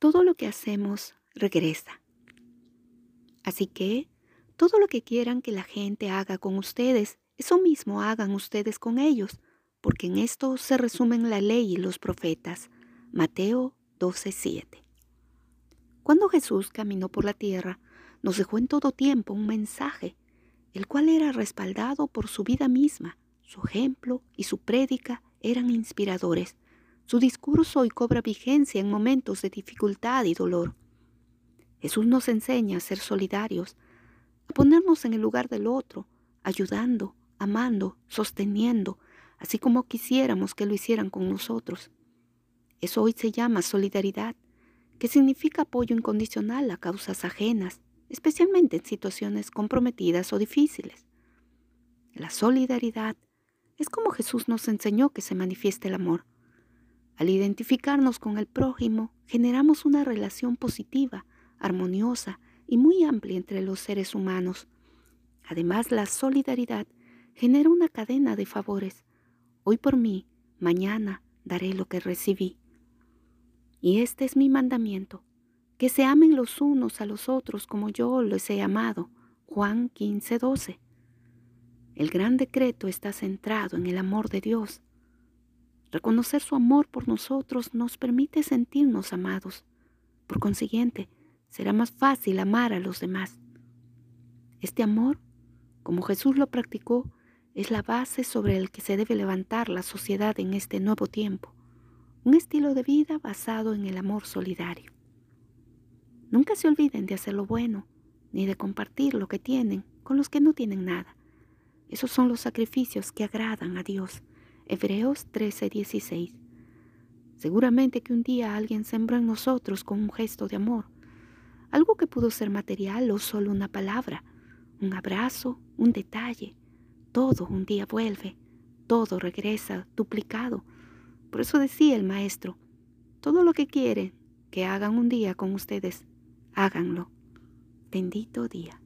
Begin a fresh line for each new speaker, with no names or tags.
todo lo que hacemos regresa. Así que todo lo que quieran que la gente haga con ustedes, eso mismo hagan ustedes con ellos, porque en esto se resumen la ley y los profetas. Mateo 12:7. Cuando Jesús caminó por la tierra, nos dejó en todo tiempo un mensaje, el cual era respaldado por su vida misma. Su ejemplo y su prédica eran inspiradores. Su discurso hoy cobra vigencia en momentos de dificultad y dolor. Jesús nos enseña a ser solidarios, a ponernos en el lugar del otro, ayudando, amando, sosteniendo, así como quisiéramos que lo hicieran con nosotros. Eso hoy se llama solidaridad, que significa apoyo incondicional a causas ajenas, especialmente en situaciones comprometidas o difíciles. La solidaridad es como Jesús nos enseñó que se manifiesta el amor. Al identificarnos con el prójimo, generamos una relación positiva, armoniosa y muy amplia entre los seres humanos. Además, la solidaridad genera una cadena de favores. Hoy por mí, mañana daré lo que recibí. Y este es mi mandamiento, que se amen los unos a los otros como yo los he amado. Juan 15, 12. El gran decreto está centrado en el amor de Dios. Reconocer su amor por nosotros nos permite sentirnos amados. Por consiguiente, será más fácil amar a los demás. Este amor, como Jesús lo practicó, es la base sobre el que se debe levantar la sociedad en este nuevo tiempo, un estilo de vida basado en el amor solidario. Nunca se olviden de hacer lo bueno, ni de compartir lo que tienen con los que no tienen nada. Esos son los sacrificios que agradan a Dios. Hebreos 13:16. Seguramente que un día alguien sembró en nosotros con un gesto de amor, algo que pudo ser material o solo una palabra, un abrazo, un detalle. Todo un día vuelve, todo regresa duplicado. Por eso decía el maestro, todo lo que quieren que hagan un día con ustedes, háganlo. Bendito día.